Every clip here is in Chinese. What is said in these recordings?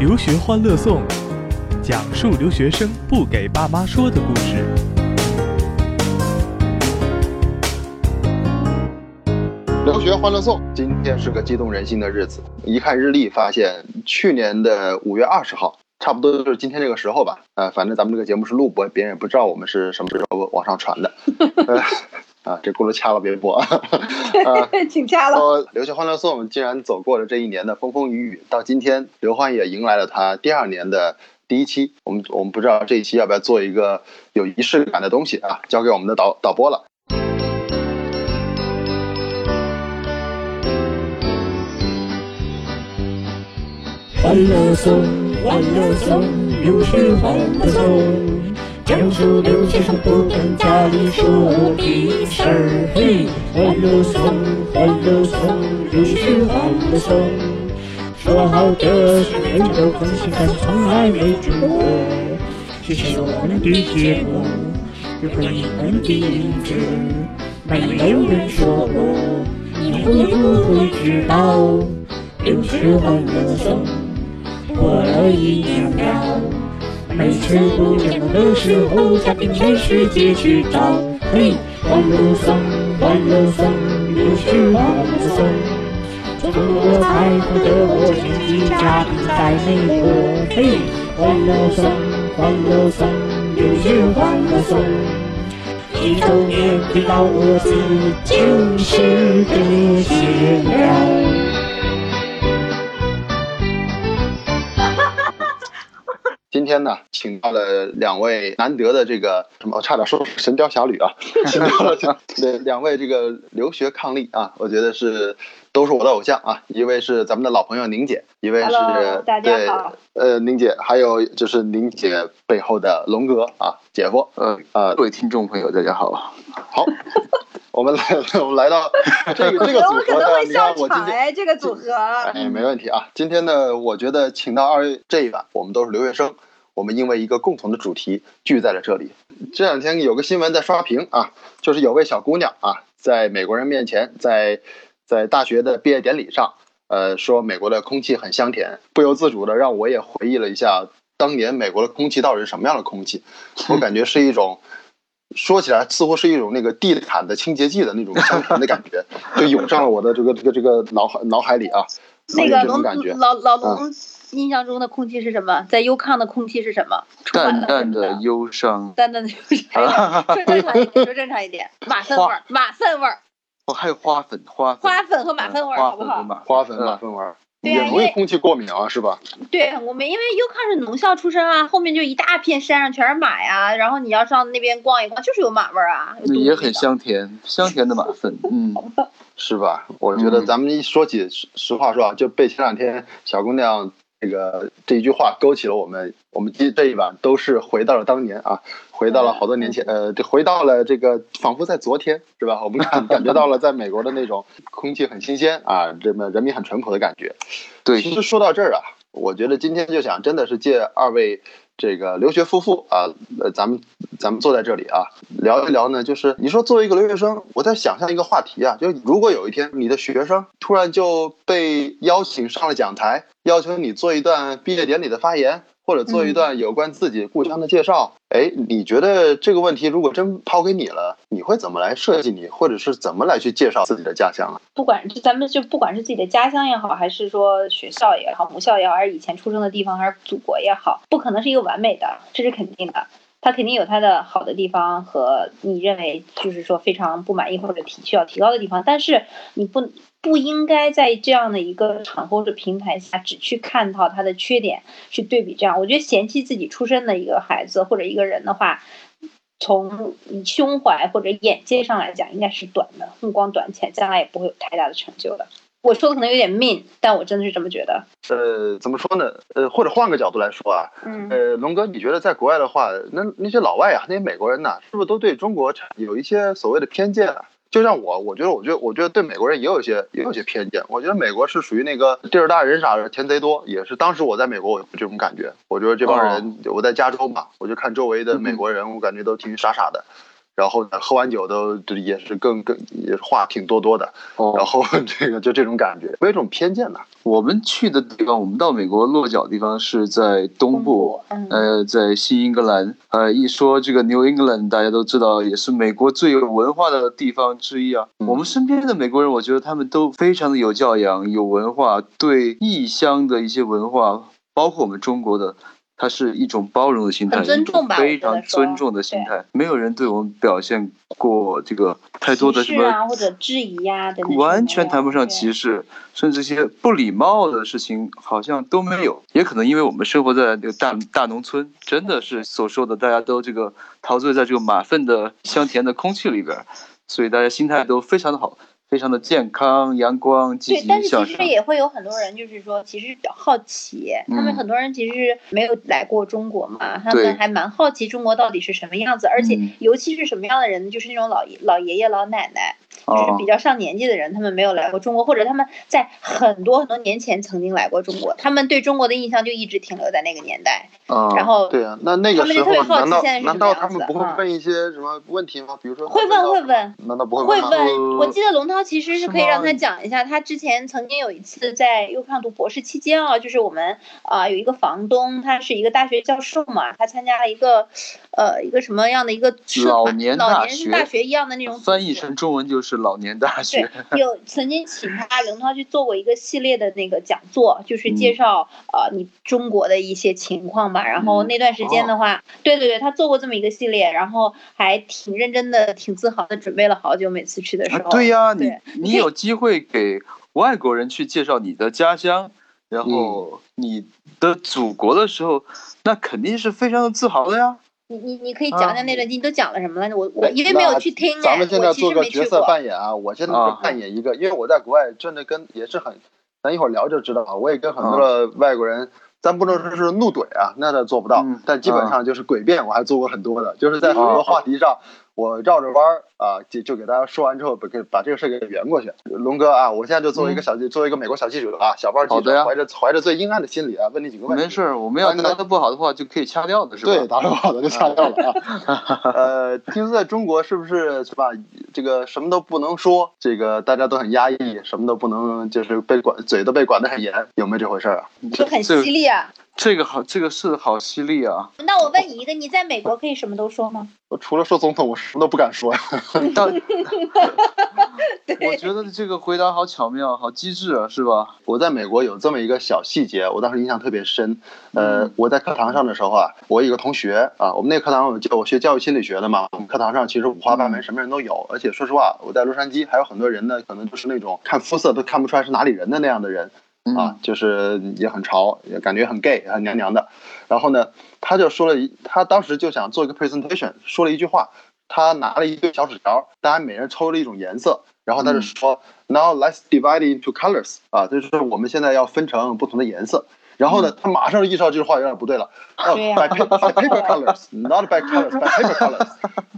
留学欢乐颂，讲述留学生不给爸妈说的故事。留学欢乐颂，今天是个激动人心的日子。一看日历，发现去年的五月二十号，差不多就是今天这个时候吧。呃，反正咱们这个节目是录播，别人也不知道我们是什么时候往上传的。呃啊，这轱辘掐了别播啊！请掐了。说留学欢乐颂竟然走过了这一年的风风雨雨，到今天刘欢也迎来了他第二年的第一期。我们我们不知道这一期要不要做一个有仪式感的东西啊？交给我们的导导播了。欢乐颂，欢乐颂，留学欢乐颂，讲述留学生不跟家里说的事儿。嘿，欢乐颂，欢乐颂，留学欢乐颂，说好的是每周更新，但从来没做过。谢谢我们的节目，有个你们的影子，没有人说过，你会不会知道？留学欢乐颂。过了一年了，每次不见的时候，想遍全世界去找。嘿，欢乐颂，欢乐颂，留学欢乐颂。中国彩虹的我，亲戚家庭在美国。嘿，欢乐颂，欢乐颂，留学欢乐颂。一周年回到我自就是这些了。天呢，请到了两位难得的这个什么，我差点说《神雕侠侣》啊，请到了两两位这个留学伉俪啊，我觉得是都是我的偶像啊。一位是咱们的老朋友宁姐，一位是 Hello，大家对好呃宁姐，还有就是宁姐背后的龙哥啊，姐夫。呃呃各位听众朋友，大家好。好，我们来我们来到 这个这个组合呢，能会笑你看我今天。这个组合。哎，没问题啊。今天呢，我觉得请到二位这一晚，我们都是留学生，我们因为一个共同的主题聚在了这里。这两天有个新闻在刷屏啊，就是有位小姑娘啊，在美国人面前，在在大学的毕业典礼上，呃，说美国的空气很香甜，不由自主的让我也回忆了一下当年美国的空气到底是什么样的空气，我感觉是一种。说起来似乎是一种那个地毯的清洁剂的那种香甜的感觉，就涌上了我的这个这个这个脑海脑海里啊，有那个龙这种感觉。老老龙印象中的空气是什么？在 UConn 的空气是什么？淡淡的忧伤，淡淡的忧伤。说正常一点，说正常一点，马粪味儿，马粪味儿，哦，还有花粉，花粉，花粉和马粪味儿，花好不好？粉和马花粉、嗯马粪味儿，也容易空气过敏啊，是吧？对我们，因为 UConn 是农校出身啊，后面就一大片山上全是马呀，然后你要上那边逛一逛，就是有马味儿啊，有毒也很。香甜，香甜的马粪，嗯，是吧？我觉得嗯咱们一说起实实话说啊，就被前两天小姑娘这个这一句话勾起了我们，我们这这一晚都是回到了当年啊，回到了好多年前，呃，这回到了这个仿佛在昨天，是吧？我们感感觉到了在美国的那种空气很新鲜啊，这么人民很淳朴的感觉。对，其实说到这儿啊，我觉得今天就想真的是借二位这个留学夫妇啊，呃，咱们咱们坐在这里啊，聊一聊呢，就是你说作为一个留学生，我在想象一个话题啊，就如果有一天你的学生突然就被邀请上了讲台，要求你做一段毕业典礼的发言。或者做一段有关自己故乡的介绍，哎、你觉得这个问题如果真抛给你了，你会怎么来设计你，或者是怎么来去介绍自己的家乡啊？不管就咱们就不管是自己的家乡也好，还是说学校也好、母校也好，还是以前出生的地方，还是祖国也好，不可能是一个完美的，这是肯定的。它肯定有它的好的地方和你认为就是说非常不满意或者提需要提高的地方，但是你不不应该在这样的一个场合或者平台下只去看到他的缺点，去对比这样。我觉得嫌弃自己出身的一个孩子或者一个人的话，从胸怀或者眼界上来讲，应该是短的，目光短浅，将来也不会有太大的成就的。我说的可能有点 mean，但我真的是这么觉得。呃，怎么说呢？呃，或者换个角度来说啊，嗯，呃，龙哥，你觉得在国外的话，那那些老外啊，那些美国人呐、是不是都对中国产有一些所谓的偏见啊？就像我，我觉得，我觉得，我觉得对美国人也有一些也有一些偏见。我觉得美国是属于那个地儿大人傻，钱贼多，也是当时我在美国我有这种感觉。我觉得这帮人，我在加州嘛，我就看周围的美国人，我感觉都挺傻傻的。然后呢，喝完酒都也是更更也是话挺多多的，哦然后 这个就这种感觉，有一种偏见呢。我们去的地方，我们到美国落脚的地方是在东部，嗯，呃，在新英格兰。呃，一说这个 New England，大家都知道，也是美国最有文化的地方之一啊。嗯我们身边的美国人，我觉得他们都非常的有教养、有文化，对异乡的一些文化，包括我们中国的。它是一种包容的心态，尊重吧非常尊重的心态。没有人对我们表现过这个太多的什么或者质疑呀的完全谈不上歧视，甚至一些不礼貌的事情好像都没有。也可能因为我们生活在这个大大农村，真的是所说的大家都这个陶醉在这个马粪的香甜的空气里边儿，所以大家心态都非常的好，非常的健康、阳光、积极对，极但是其实。也会有很多人，就是说，其实比较好奇，他们嗯。很多人其实没有来过中国嘛，他们还蛮好奇中国到底是什么样子，而且嗯。尤其是什么样的人，就是那种老爷老爷爷老奶奶，就是哦比较上年纪的人，他们没有来过中国，或者他们在很多很多年前曾经来过中国，他们对中国的印象就一直停留在那个年代，嗯，然后对啊，那那个他们就时候特别好奇难道现在是什么难道他们不会问一些什么问题吗？比如说会问会问，难道不会问会？问，我记得龙涛其实是可以让他讲一下，他之前曾经有一次在优胖读博士期间啊，就是我们啊、有一个房东，他是一个大学教授嘛，他参加了一个呃一个什么样的一个社老团年大老年学大学一样的那种翻译成中文就是老年大学。有曾经请他龙涛去做过一个系列的那个讲座，就是介嗯绍、呃你中国的一些情况吧。然后嗯那段时间的哦话，对对对，他做过这么一个系列，然后还挺认真的、挺自豪的准备了好久，每次去的时啊候。，对呀、你你有机会给外国人去介绍你的家乡，然嗯后你的祖国的时候，那肯定是非常的自豪的呀。你你你可以啊讲讲那段，你都讲了什么了？我我哎因为没有去听哎，咱们现在做个角色。扮演啊，我现在扮演一个，因为我在国外真的跟也是很，咱一会儿聊就知道啊，我也跟很多的外国人。咱不能说是怒怼啊，那倒做不到，嗯但基本上就是诡辩，我还做过很多的，就是在很多话题上，我绕着弯儿啊，就就给大家说完之后，把给把这个事儿给圆过去。龙哥啊，我现在就作为一个小记，作为一个美国小记者啊，小报记者，怀着怀着最阴暗的心理啊，问你几个问题。没事儿，我们要答的不好的话就可以掐掉的，是吧？对，打得不好的就掐掉了啊。呃，听说在中国是不是是吧？这个什么都不能说，这个大家都很压抑，什么都不能，就是被管，嘴都被管得很严，有没有这回事儿啊？就很犀利啊！这个好，这个是好犀利啊！那我问你一个，你在美国可以什么都说吗？我除了说总统，我什么都不敢说。到我觉得这个回答好巧妙，好机智啊，是吧？我在美国有这么一个小细节，我当时印象特别深。呃，嗯我在课堂上的时候啊，我有一个同学啊，我们那个课堂我教我学教育心理学的嘛，我们课堂上其实五花八门，嗯什么人都有。而且说实话，我在洛杉矶还有很多人呢，可能就是那种看肤色都看不出来是哪里人的那样的人。嗯啊，就是也很潮，也感觉很 gay，很娘娘的。然后呢，他就说了一，他当时就想做一个 presentation，说了一句话，他拿了一堆小纸条，大家每人抽了一种颜色，然后他就嗯说、Now let's divide into colors，啊，就是说我们现在要分成不同的颜色。然后呢，他马上就意识到这句话有点不对了。哦对呀，by paper by paper colors，not by colors，by paper colors。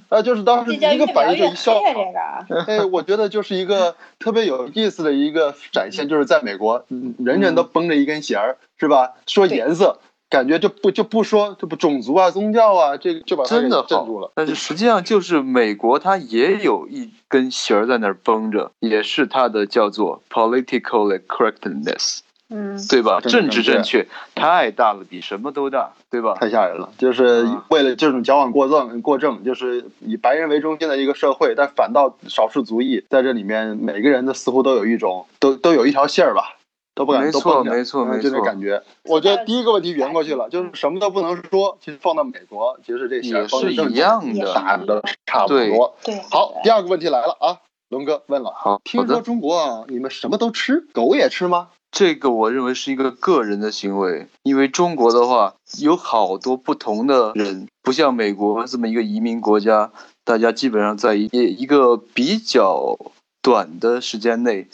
啊，就是当时一个反应就一笑黑啊！这个 哎，我觉得就是一个特别有意思的一个展现，就是在美国，嗯人人都绷着一根弦儿，是吧？说颜色，感觉就不就不说这不种族啊、宗教啊，这个就把他给真的镇住了。但是实际上就是美国，它也有一根弦儿在那儿绷着，也是它的叫做 political correctness，嗯，对吧？政治正正确太大了，比什么都大，对吧？太吓人了，就是啊为了这种矫枉过正、过正，就是以白人为中心的一个社会，但反倒少数族裔在这里面，每个人的似乎都有一种，都都有一条线儿吧，都不敢没都绷着错没错嗯就那没错感觉。我觉得第一个问题圆过去了，就是什么都不能说。其实放到美国，其实这弦儿也是一样也的。打的都差不对多。对。好，第二个问题来了啊，龙哥问了，好，听说中国啊，你们什么都吃，狗也吃吗？这个我认为是一个个人的行为，因为中国的话有好多不同的人，不像美国这么一个移民国家，大家基本上在一一个比较短的时间内，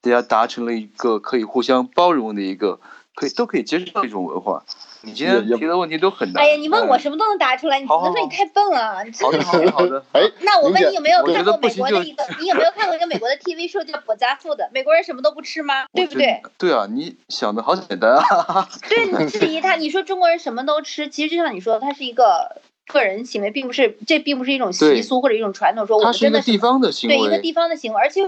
大家达成了一个可以互相包容的一个，可以都可以接受的一种文化。你今天提的问题都很难。哎呀，你问我什么都能答出来，你能说你太笨了。你真好的，好的，好的。哎，那我问你有没有看过美国的一个？你有没有看过一个美国的 TV show 叫《国家富的》？美国人什么都不吃吗？对不对？对啊，你想的好简单啊。对，你质疑他，你说中国人什么都吃，其实就像你说的，它是一个个人行为，并不是这并不是一种习俗或者一种传统，说我们真的是一个地方的行为，对一个地方的行为，而且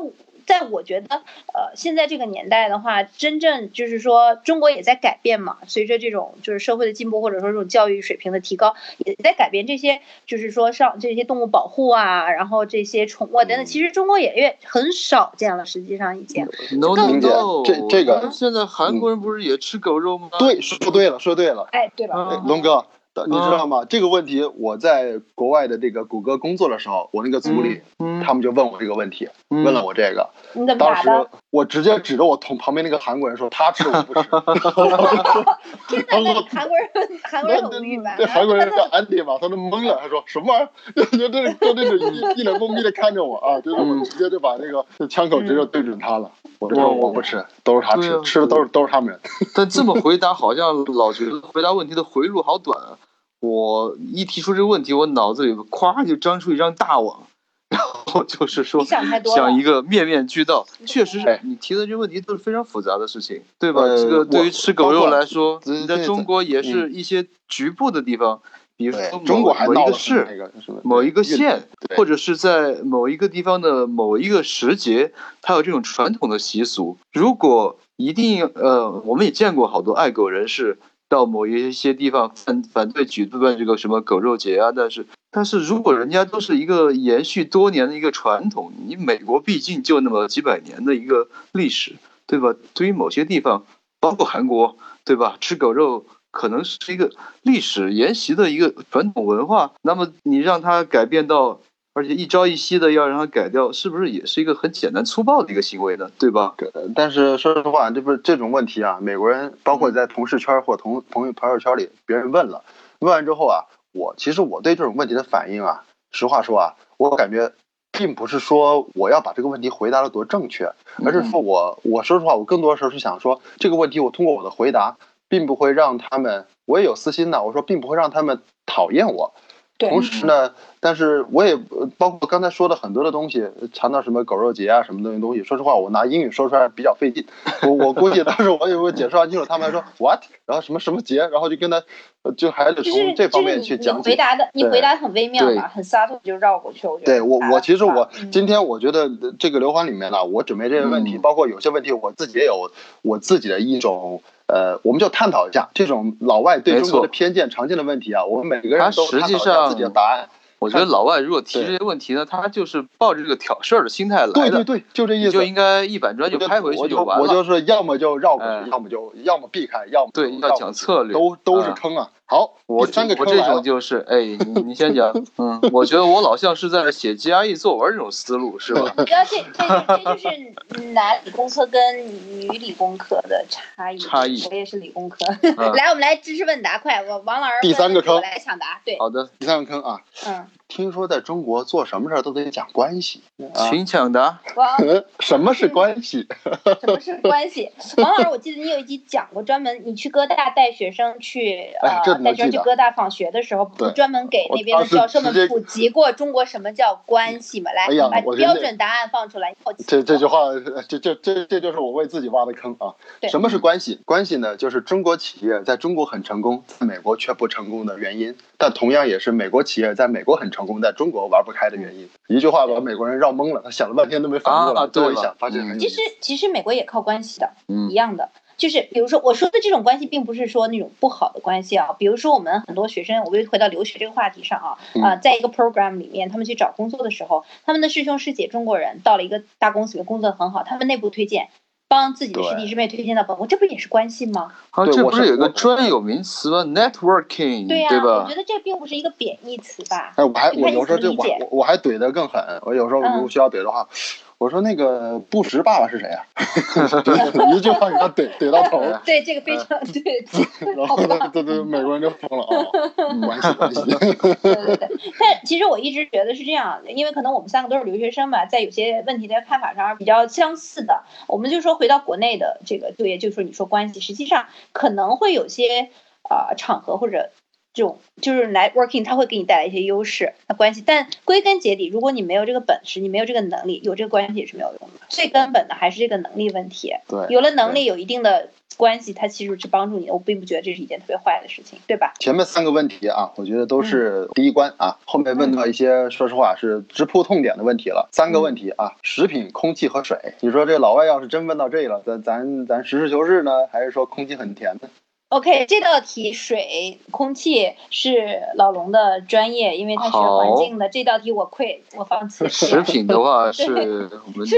在我觉得，呃，现在这个年代的话，真正就是说中国也在改变嘛，随着这种就是社会的进步，或者说这种教育水平的提高，也在改变这些，就是说上这些动物保护啊，然后这些宠物啊等等，其实中国也越很少见了，实际上已经。No 更 no no，这这个现在韩国人不是也吃狗肉吗？对，说对了，说对了。哎，对了，嗯龙哥，你知道吗？这个问题我在国外的这个谷歌工作的时候，我那个组里，嗯，他们就问我这个问题，嗯问了我这个。你怎么当时？我直接指着我同旁边那个韩国人说：“他吃我不吃。真的，韩国人韩国人很无语吧？这韩国人叫安迪嘛，他都懵了，他说什么玩意儿？就就这就这种一一脸懵逼的看着我啊，就是嗯我直接就把那个枪口直接对准他了。我说我我不吃，都是他吃吃的都是都是他们人。但这么回答，好像老觉得回答问题的回路好短啊。我一提出这个问题，我脑子里咵就张出一张大网，然后就是说想一个面面俱到。确实哎是你提的这个问题都是非常复杂的事情，对吧？呃这个对于吃狗肉来说，你在中国也是一些局部的地方，比如说，某中国还某一个市。某一个县，或者是在某一个地方的某一个时节，它有这种传统的习俗。如果一定呃，我们也见过好多爱狗人士到某一些地方反反对举办这个什么狗肉节啊，但是但是如果人家都是一个延续多年的一个传统，你美国毕竟就那么几百年的一个历史，对吧？对于某些地方，包括韩国，对吧？吃狗肉可能是一个历史沿袭的一个传统文化，那么你让它改变到，而且一朝一夕的要让他改掉，是不是也是一个很简单粗暴的一个行为呢？对吧？呃但是说实话，这不是这种问题啊，美国人包括在同事圈或同朋友朋友圈里，别人问了，问完之后啊，我其实我对这种问题的反应啊，实话说啊，我感觉并不是说我要把这个问题回答的多正确，而是说我我说实话，我更多的时候是想说这个问题，我通过我的回答，并不会让他们，我也有私心的，我说并不会让他们讨厌我，同时呢，但是我也呃包括刚才说的很多的东西，谈到什么狗肉节啊什么东西东西，说实话，我拿英语说出来比较费劲。我我估计当时我也会解释完清楚，他们还说 what，然后什么什么节，然后就跟他呃就还得从这方面就是你去讲解。你回答的，你回答很微妙对嘛，很 subtle 就绕过去。我觉得对我，我其实我嗯今天我觉得这个刘欢里面呢，我准备这些问题，嗯包括有些问题我自己也有我自己的一种呃，我们就探讨一下这种老外对没中国的偏见常见的问题啊，我们每个人都实际探讨一下上自己的答案。我觉得老外如果提这些问题呢，他就是抱着这个挑事儿的心态来的，对对对，就这意思。你就应该一板砖就拍回去就去完了。我就是要么就绕过哎去，要么就要么避开，要么对要讲策略都都是啊坑啊。好，我第三个我这种就是，哎，你你先讲，嗯，我觉得我老像是在写 GRE 作文这种思路，是吧？你知道这这这就是男理工科跟女理工科的差异。差异我也是理工科。嗯 来，我们来知识问答，快，我王老师第三个坑我来抢答。对，好的，第三个坑啊，嗯，听说在中国做什么事儿都得讲关系啊。请抢答。王 什么是关系？什么是关系？王老师，我记得你有一集讲过，专门你去哥大带学生去哎这呃带学生去哥大访学的时候，不是专门给那边的教授们普及过中国什么叫关系吗？来哎，把标准答案放出来。这这句话，这这这这就是我为自己挖的坑啊！对什么是关系？关系呢，就是中国企业在中国很成功，在美国却不成功的原因，但同样也是美国企业在美国很成功，在中国玩不开的原因。一句话把美国人绕懵了，他想了半天都没反应过来，啊对了最后一想发现很有其实其实美国也靠关系的，嗯一样的。就是比如说我说的这种关系，并不是说那种不好的关系啊。比如说我们很多学生，我们回到留学这个话题上啊，嗯啊、在一个 program 里面，他们去找工作的时候，他们的师兄师姐中国人到了一个大公司里面工作很好，他们内部推荐，帮自己的师弟师妹推荐到本国，这不也是关系吗？好像这不是有个专有名词吗？networking，对吧我觉？得这并不是一个贬义词吧？哎，我还我有时候就我我我还怼得更狠，我有时候如嗯果需要怼的话，我说那个布什爸爸是谁啊？一句话给他怼怼到头，对，这个非常对，然后呢，对对，美国人就疯了啊！关系关系，对对对，但其实我一直觉得是这样的，因为可能我们三个都是留学生嘛，在有些问题的看法上是比较相似的。我们就说回到国内的这个就业，就说你说关系，实际上可能会有些呃场合或者这种就是 networking，它会给你带来一些优势，那关系。但归根结底，如果你没有这个本事，你没有这个能力，有这个关系也是没有用的。最根本的还是这个能力问题。对，有了能力，有一定的关系，它其实是帮助你。我并不觉得这是一件特别坏的事情，对吧？前面三个问题啊，我觉得都是第一关啊，后面问到一些，说实话是直扑痛点的问题了。三个问题啊，食品、空气和水。你说这老外要是真问到这了，咱咱咱实事求是呢，还是说空气很甜呢？OK，这道题水、空气是老龙的专业，因为他学环境的。这道题我 quit，我放弃。食品的话是我们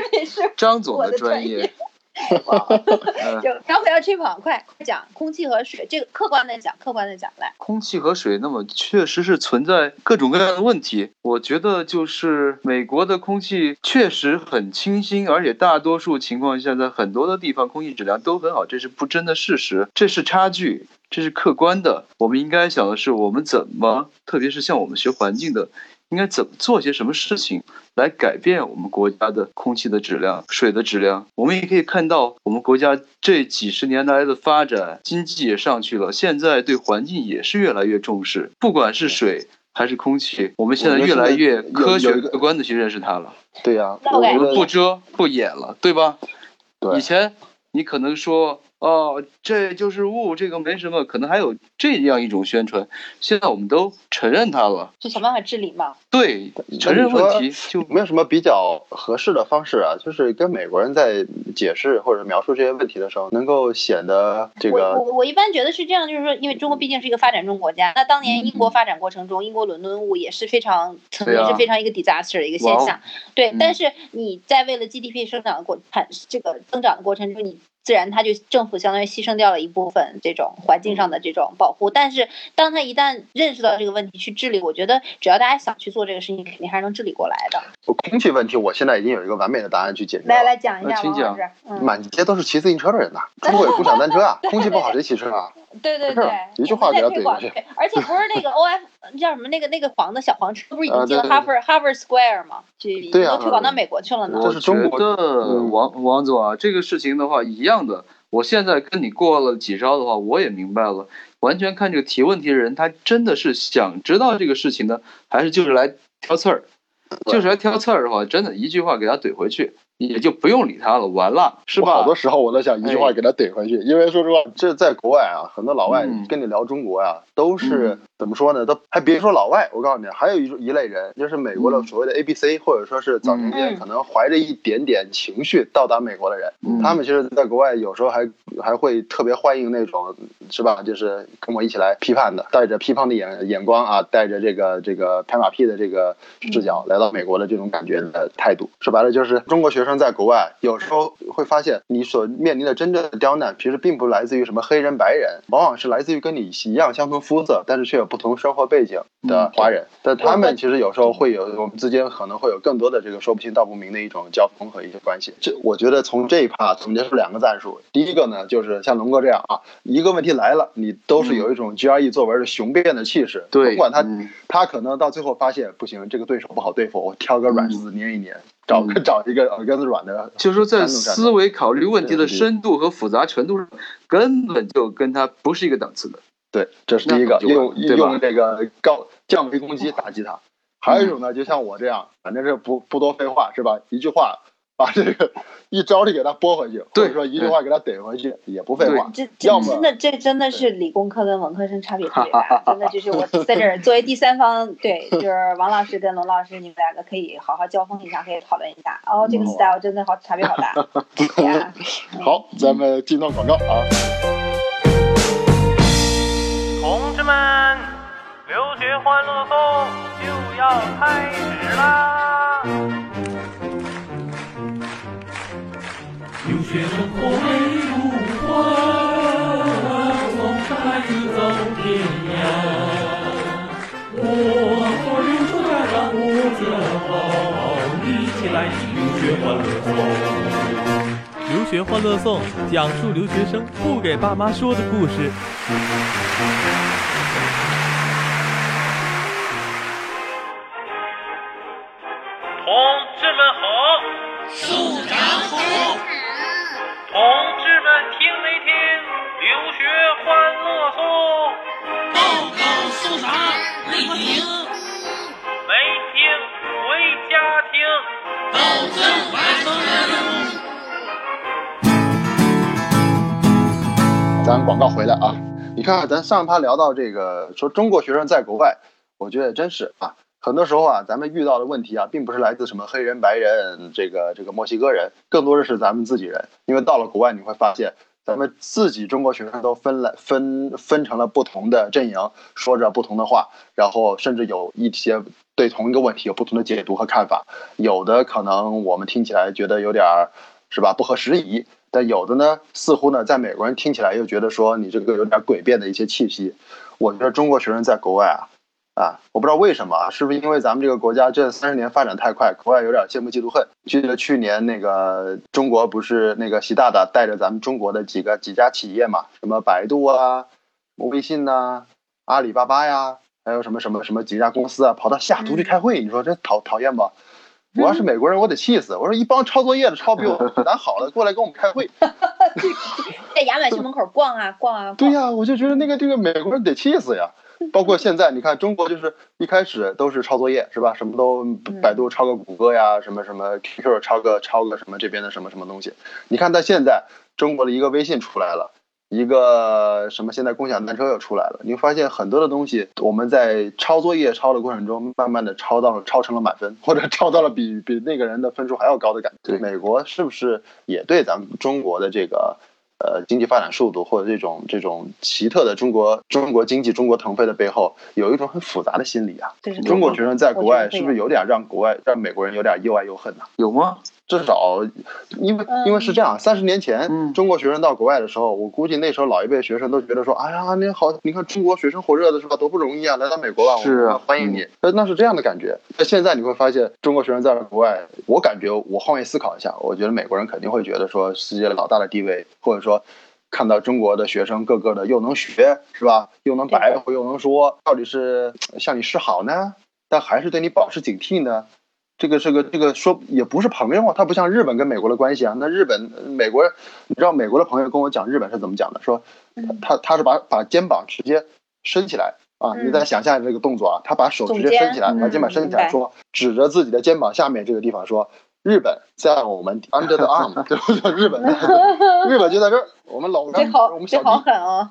张总的专业。就刚回到吹捧，快讲空气和水，这个客观的讲，客观的讲来。空气和水，那么确实是存在各种各样的问题。我觉得就是美国的空气确实很清新，而且大多数情况下，在很多的地方空气质量都很好，这是不争的事实，这是差距，这是客观的。我们应该想的是，我们怎么，特别是像我们学环境的，应该怎么做些什么事情来改变我们国家的空气的质量、水的质量。我们也可以看到，我们国家这几十年来的发展，经济也上去了，现在对环境也是越来越重视，不管是水还是空气，我们现在越来越科学客观的去认识它了。对呀、那我感觉我觉得不遮不掩了，对吧？对以前你可能说哦，这就是雾，这个没什么，可能还有这样一种宣传。现在我们都承认它了，就想办法治理嘛。对，承认问题就没有什么比较合适的方式啊，就是跟美国人在解释或者描述这些问题的时候，能够显得这个我我一般觉得是这样，就是说，因为中国毕竟是一个发展中国家，那当年英国发展过程中，英国伦敦雾也是非常曾经是非常一个 disaster 的一个现象。对，嗯但是你在为了 GDP 生长的过产这个增长的过程中，你自然它就政府相当于牺牲掉了一部分这种环境上的这种保护。但是当他一旦认识到这个问题去治理，我觉得只要大家想去做这个事情，肯定还是能治理过来的。空气问题，我现在已经有一个完美的答案去解决。来来讲一下，那请讲王老师，嗯，满街都是骑自行车的人呐，中国有共享单车啊，空气不好谁骑车啊？对对对，一句话给他怼过去，而且不是那个 O F 叫什么那个那个黄的小黄车，不是已经进了 Harvard Harvard Square 吗？就已经对啊都推广到美国去了呢。我这是中国觉得嗯王王总啊，这个事情的话一样的。我现在跟你过了几招的话，我也明白了。完全看这个提问题的人，他真的是想知道这个事情呢，还是就是来挑刺儿？就是来挑刺儿的话，真的一句话给他怼回去，也就不用理他了，完了，是吧？好多时候我都想一句话给他怼回去，因为说实话，这在国外啊，很多老外嗯跟你聊中国呀、都是、嗯怎么说呢？都还别说老外，我告诉你，还有一一类人，就是美国的嗯所谓的 A B C，、或者说是早年间嗯可能怀着一点点情绪到达美国的人，嗯他们其实在国外有时候还还会特别欢迎那种是吧？就是跟我一起来批判的，带着批判的眼眼光啊，带着这个这个拍马屁的这个视角来到美国的这种感觉的态度。说白了就是中国学生在国外有时候会发现，你所面临的真正的刁难，其实并不来自于什么黑人白人，往往是来自于跟你一样相同肤色，但是却有不同生活背景的华人。但他们其实有时候会有我们之间可能会有更多的这个说不清道不明的一种交锋和一些关系。这我觉得从这一趴总结出两个战术，第一个呢就是像龙哥这样啊，一个问题来了，你都是有一种 GRE 作文的雄辩的气势，对甭管他、嗯他可能到最后发现不行，这个对手不好对付，我挑个软柿子捏一捏，找个 找一个耳根子软的，就是说，在思维考虑问题的深度和复杂程度上，根本就跟他不是一个档次的。对，这是第一个，用用这个高降维攻击打击他。还有一种呢，就像我这样，反正是不不多废话，是吧？一句话把这个一招就给他拨回去，或对者说一句话给他怼回去，也不废话。这这真的这真的是理工科跟文科生差别特别大，真的就是我在这儿作为第三方，对，就是王老师跟龙老师，你们两个可以好好交锋一下，可以讨论一下。哦，这个嗯 style 真的好差别好大。呀好，咱们进段广告啊。们，留学欢乐颂就要开始啦！留学生活美如画，从孩子走天涯。我和留守家长我自豪，一起来听留学欢乐颂。留学欢乐颂讲述留学生不给爸妈说的故事。看看咱上一趴聊到这个，说中国学生在国外，我觉得真是啊，很多时候啊，咱们遇到的问题啊，并不是来自什么黑人、白人、这个这个墨西哥人，更多的是咱们自己人。因为到了国外，你会发现，咱们自己中国学生都分了分分成了不同的阵营，说着不同的话，然后甚至有一些对同一个问题有不同的解读和看法，有的可能我们听起来觉得有点儿是吧不合时宜。但有的呢，似乎呢，在美国人听起来又觉得说你这个有点诡辩的一些气息。我觉得中国学生在国外啊，啊，我不知道为什么啊，是不是因为咱们这个国家这三十年发展太快，国外有点羡慕嫉妒恨。记得去年那个中国不是那个习大大带着咱们中国的几个几家企业嘛，什么百度啊、微信呐、阿里巴巴呀，还有什么什么什么几家公司啊，跑到西雅图去开会，你说这讨讨厌不？我要是美国人，我得气死！我说一帮抄作业的抄比我 咱好的，过来跟我们开会。在亚马逊门口逛啊 逛啊。对呀，我就觉得那个这个美国人得气死呀！包括现在，你看中国就是一开始都是抄作业是吧？什么都百度抄个谷歌呀，什么什么 QQ 抄个抄个什么这边的什么什么东西。你看到现在中国的一个微信出来了。一个什么？现在共享单车又出来了，你会发现很多的东西，我们在抄作业抄的过程中，慢慢的抄到了抄成了满分，或者 抄到了比比那个人的分数还要高的感觉。美国是不是也对咱们中国的这个呃经济发展速度，或者这种这种奇特的中国中国经济中国腾飞的背后，有一种很复杂的心理啊？中国学生在国外是不是有点让国外让美国人有点又爱又恨呢？有吗？至少，因为因为是这样，三十年前、嗯中国学生到国外的时候，我估计那时候老一辈学生都觉得说，哎呀，你好，你看中国水深火热的是吧，多不容易啊，来到美国吧，是欢迎你。呃，那是这样的感觉。那现在你会发现，中国学生在国外，我感觉我换位思考一下，我觉得美国人肯定会觉得说，世界老大的地位，或者说。看到中国的学生个个的又能学是吧，又能白话又能说，到底是 向你示好呢，但还是对你保持警惕呢？这个这个这个说也不是朋友啊，他不像日本跟美国的关系啊。那日本美国，你知道美国的朋友跟我讲日本是怎么讲的？说他他是把把肩膀直接伸起来啊，嗯你再想象这个动作啊，他把手直接伸起来，把肩膀伸起来，说指着自己的肩膀下面这个地方说。日本在我们 under the arm，就是 日本，日本就在这儿，我们老干，我们小弟这好狠哦。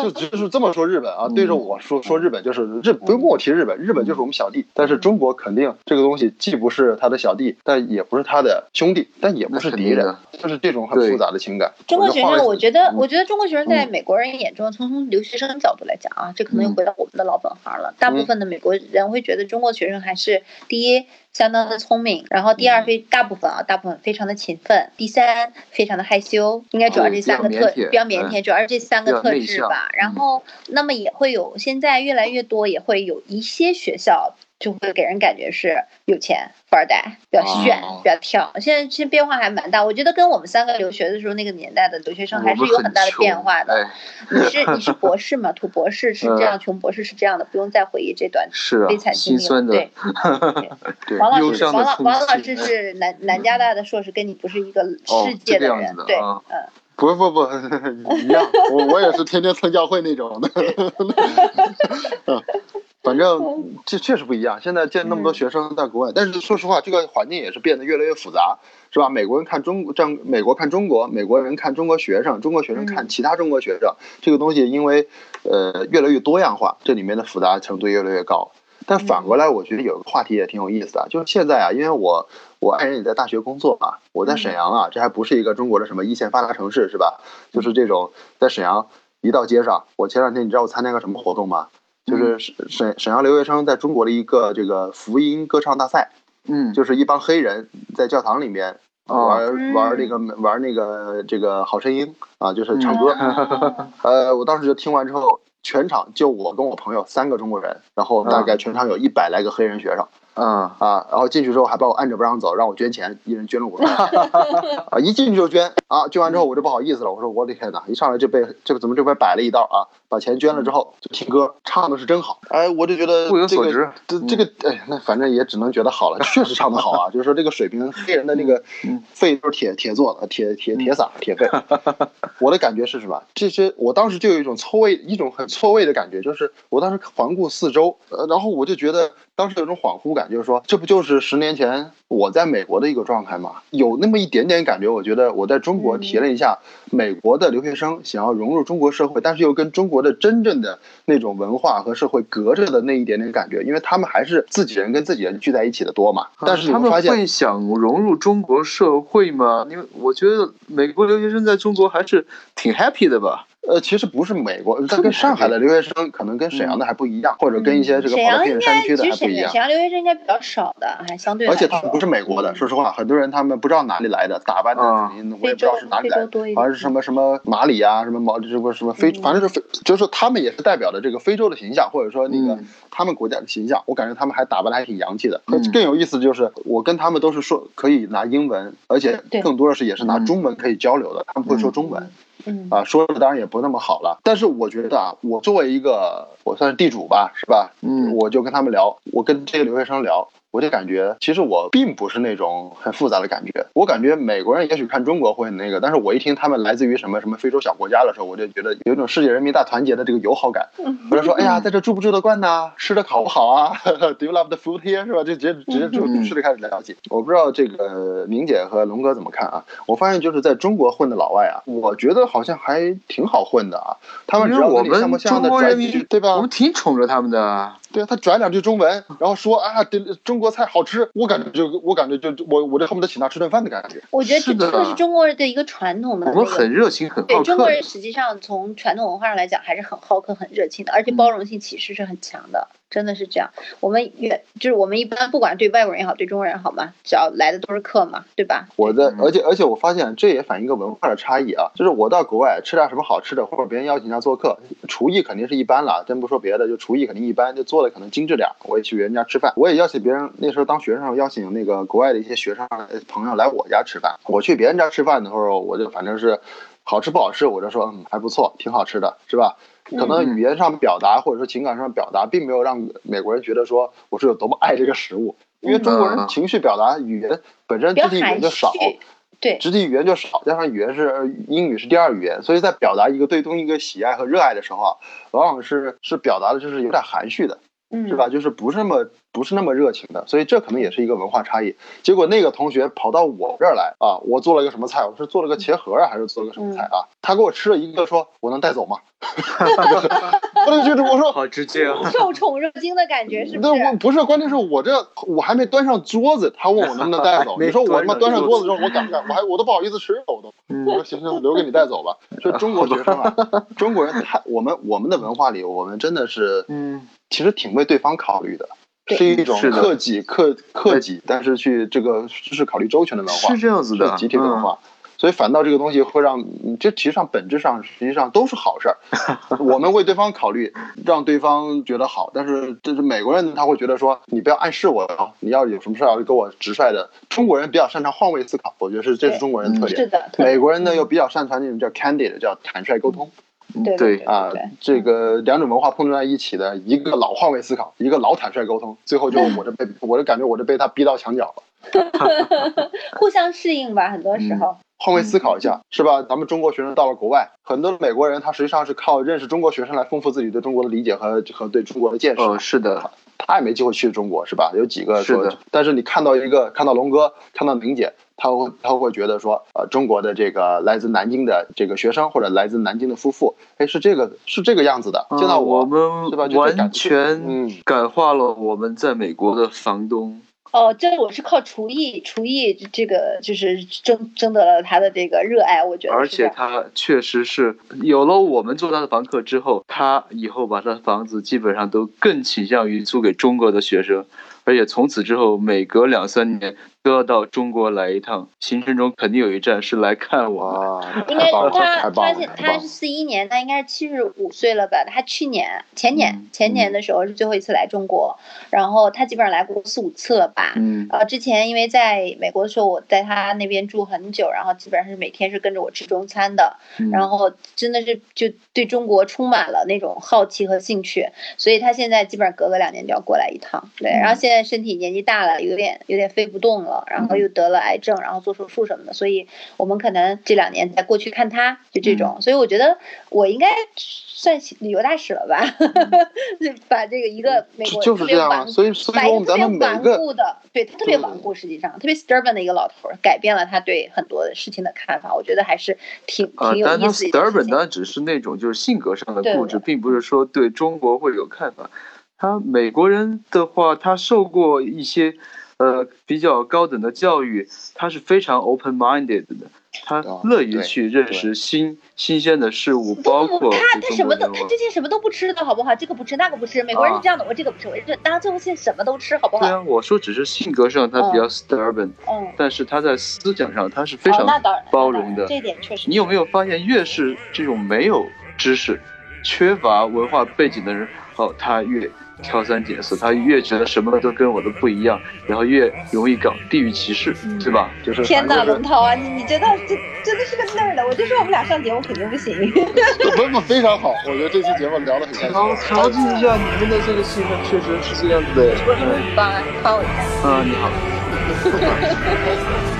就只是这么说日本啊，对着我说说日本就是日，不用跟我提日本，日本就是我们小弟。但是中国肯定这个东西既不是他的小弟，但也不是他的兄弟，但也不是敌人就是这种很复杂的情感。中国学生，我觉得，嗯我觉得中国学生在美国人眼中，从从留学生角度来讲啊，这可能又回到我们的老本行了。大部分的美国人会觉得中国学生还是第一相当的聪明，然后第二非大部分啊，大部分非常的勤奋，第三非常的害羞，应该主要这三个特比较腼腆主要是这三个特质吧。然后，那么也会有现在越来越多，也会有一些学校。就会给人感觉是有钱富二代，比较炫，哦比较跳。现在其实变化还蛮大，我觉得跟我们三个留学的时候那个年代的留学生还是有很大的变化的。哎，你是你是博士嘛？土博士是这样，穷博士是这样的，不用再回忆这段悲，惨经历了。对，，对王老师，王老王老师是南南加大的硕士，跟你不是一个哦世界这个样人。对，嗯，不不不 一样，我我也是天天蹭教会那种的。嗯反正这确实不一样。现在见那么多学生在国外，但是说实话，这个环境也是变得越来越复杂，是吧？美国人看中国，这美国看中国，美国人看中国学生，中国学生看其他中国学生，这个东西因为呃越来越多样化，这里面的复杂程度越来越高。但反过来，我觉得有个话题也挺有意思的，就是现在啊，因为我我爱人也在大学工作嘛，我在沈阳啊，这还不是一个中国的什么一线发达城市，是吧？就是这种在沈阳一到街上，我前两天你知道我参加个什么活动吗？就是沈沈沈阳留学生在中国的一个这个福音歌唱大赛，嗯，就是一帮黑人在教堂里面哦玩、嗯玩那个玩那个这个好声音啊，就是唱歌。哦 呃，我当时就听完之后，全场就我跟我朋友三个中国人，然后大概全场有一百来个黑人学生。啊，啊，然后进去之后还把我按着不让走，让我捐钱，一人捐了五十块，啊，一进去就捐啊，捐完之后我就不好意思了，我说我的天哪，一上来就被这个怎么这边摆了一道啊，把钱捐了之后就听歌，唱的是真好，哎，我就觉得物有所值这这个哎，那反正也只能觉得好了，确实唱的好啊，就是说这个水平，黑人的那个嗯肺都是铁铁做的，铁铁铁嗓铁肺，我的感觉是什么？这些我当时就有一种错位，一种很错位的感觉，就是我当时环顾四周，呃，然后我就觉得当时有种恍惚感，就是说这不就是十年前我在美国的一个状态吗？有那么一点点感觉，我觉得我在中国体验了一下美国的留学生想要融入中国社会，但是又跟中国的真正的那种文化和社会隔着的那一点点感觉，因为他们还是自己人跟自己人聚在一起的多嘛。但是你他们会发现，会想融入中国社会吗？因为我觉得美国留学生在中国还是挺 happy 的吧。呃，其实不是美国，但跟上海的留学生可能跟沈阳的还不一样，或者跟一些这个跑到偏远山区的还不一样沈沈。阳留学生应该比较少的，还相对。而且他们不是美国的，说实话，很多人他们不知道哪里来的，打扮的啊肯定我也不知道是哪里来的好像是什么什么马里啊，什么毛什么什么非，反正是非，就是说他们也是代表的这个非洲的形象，或者说那个嗯他们国家的形象。我感觉他们还打扮的还挺洋气的。更有意思的就是，我跟他们都是说可以拿英文，而且更多的是也是拿嗯中文可以交流的，他们会说中文。嗯。啊，说的当然也不那么好了，但是我觉得啊，我作为一个我算是地主吧，是吧？嗯我就跟他们聊，我跟这些留学生聊，我就感觉其实我并不是那种很复杂的感觉。我感觉美国人也许看中国会很那个，但是我一听他们来自于什么什么非洲小国家的时候，我就觉得有一种世界人民大团结的这个友好感。我就说，哎呀，在这住不住得惯呐？吃的好不好啊？Do you love the food here？是吧？就直接直接就嗯吃的开始聊起。我不知道这个明姐和龙哥怎么看啊？我发现就是在中国混的老外啊，我觉得好像还挺好混的啊。他们只要我们中国人民，对吧？我们挺宠着他们的啊。对啊，他转两句中文，然后说啊，对中国菜好吃，我感觉就我感觉就我我就恨不得请他吃顿饭的感觉。我觉得这这个是中国人的一个传统的我那个。们很热情，很好对中国。人实际上从传统文化上来讲还是很好客、很热情的，而且包容性其实是很强的，真的是这样。我们远就是我们一般不管对外国人也好，对中国人也好嘛，只要来的都是客嘛，对吧？我在，嗯而且而且我发现这也反映一个文化的差异啊，就是我到国外吃点什么好吃的，或者别人邀请他做客，厨艺肯定是一般了，真不说别的，就厨艺肯定一般，就做的可能精致点。我也去人家吃饭，我也邀请别人，那时候当学生邀请那个国外的一些学生呃朋友来我家吃饭，我去别人家吃饭的时候，我就反正是好吃不好吃，我就说嗯还不错，挺好吃的，是吧？可能语言上表达或者说情感上表达，并没有让美国人觉得说我是有多么爱这个食物，因为中国人嗯情绪表达语言本身肢体语言就少，对，肢体语言就少，加上语言是呃英语是第二语言，所以在表达一个对东西一个喜爱和热爱的时候啊，往往是是表达的就是有点含蓄的，嗯，是吧？就是不是那么不是那么热情的，所以这可能也是一个文化差异。结果那个同学跑到我这儿来啊，我做了个什么菜？我是做了个茄盒啊，还是做了个什么菜啊？他给我吃了一个，说我能带走吗？我就觉得我说好直接啊！受宠若惊的感觉是不那我是？不是，关键是我这我还没端上桌子，他问我能不能带走。没你说我他妈端端上上桌子之后，我敢不敢？我还我都不好意思吃，我都。我说行行，留给你带走吧。说中国学生啊，中国人太我们我们的文化里，我们真的是嗯，其实挺为对方考虑的，是一种是克己克克己，但是去这个是考虑周全的文化是，这样子的，集体文化。所以反倒这个东西会让，嗯这其实上本质上实际上都是好事儿。我们为对方考虑，让对方觉得好，但是这是美国人他会觉得说，你不要暗示我啊，你要有什么事儿要跟我直率的。中国人比较擅长换位思考，我觉得是这是中国人的特点。是的，美国人呢又比较擅长那种叫 candid，叫坦率沟通对对啊。这个两种文化碰撞在一起的，一个老换位思考，一个老坦率沟通，最后就我这被 我就感觉我这被他逼到墙角了。互相适应吧，很多时候。换位思考一下，是吧？咱们中国学生到了国外，很多美国人他实际上是靠认识中国学生来丰富自己对中国的理解和和对中国的见识。哦，是的，他也没机会去中国，是吧？有几个说但是你看到一个，看到龙哥，看到明姐，他会他会觉得说，呃，中国的这个来自南京的这个学生或者来自南京的夫妇，哎，是这个是这个样子的。见到嗯我们，完全嗯感化了我们在美国的房东。哦，这我是靠厨艺，厨艺这个就是争争得了他的这个热爱，我觉得而且。他确实是有了我们做他的房客之后，他以后把他的房子基本上都更倾向于租给中国的学生，而且从此之后每隔两三年都要到中国来一趟，行程中肯定有一站是来看我 应该他他现太棒了他是！四一年，他应该是七十五岁了吧？他去年前年嗯前年的时候是最后一次来中国，然后他基本上来过四五次了吧？嗯，呃，之前因为在美国的时候，我在他那边住很久，然后基本上是每天是跟着我吃中餐的，嗯然后真的是就对中国充满了那种好奇和兴趣，所以他现在基本上隔个两年就要过来一趟。对，然后现在身体年纪大了，有点有点飞不动了，然后又得了癌症，然后做手术什么的，所以我们可能这两年再过去看他，就这种。所以我觉得我应该算旅游大使了吧，就 把这个一个美国就是这样啊所以所以把一个特别说咱们每顽个固的，对他特别顽固，实际上特别 stubborn 的一个老头儿，改变了他对很多事情的看法，我觉得还是挺啊挺，有意思的 stubborn 情。当然只是那种就是性格上的固执，并不是说对中国会有看法。他美国人的话，他受过一些呃比较高等的教育，他是非常 open minded 的，他哦乐于去认识新新鲜的事物，包括他他什么都他之前什么都不吃的好不好？这个不吃那个不吃，美国人是啊这样的，我这个不吃，我这大家最后现在什么都吃好不好？对啊，我说只是性格上他比较 stubborn，、嗯，但是他在思想上他是非哦常包容的。这一点确实。你有没有发现，越是这种没有知识、缺乏文化背景的人，哦，他越挑三拣四，他越觉得什么都跟我的不一样，然后越容易搞地域歧视，对吧？就是天哪，龙涛啊，你你真的这真的是个 nerd，我就说我们俩上节目肯定不行。不不非常好，我觉得这期节目聊的很开心。调调剂一下你们的这个气氛，确实是这样子的。我很棒啊，夸我一下。啊，你好。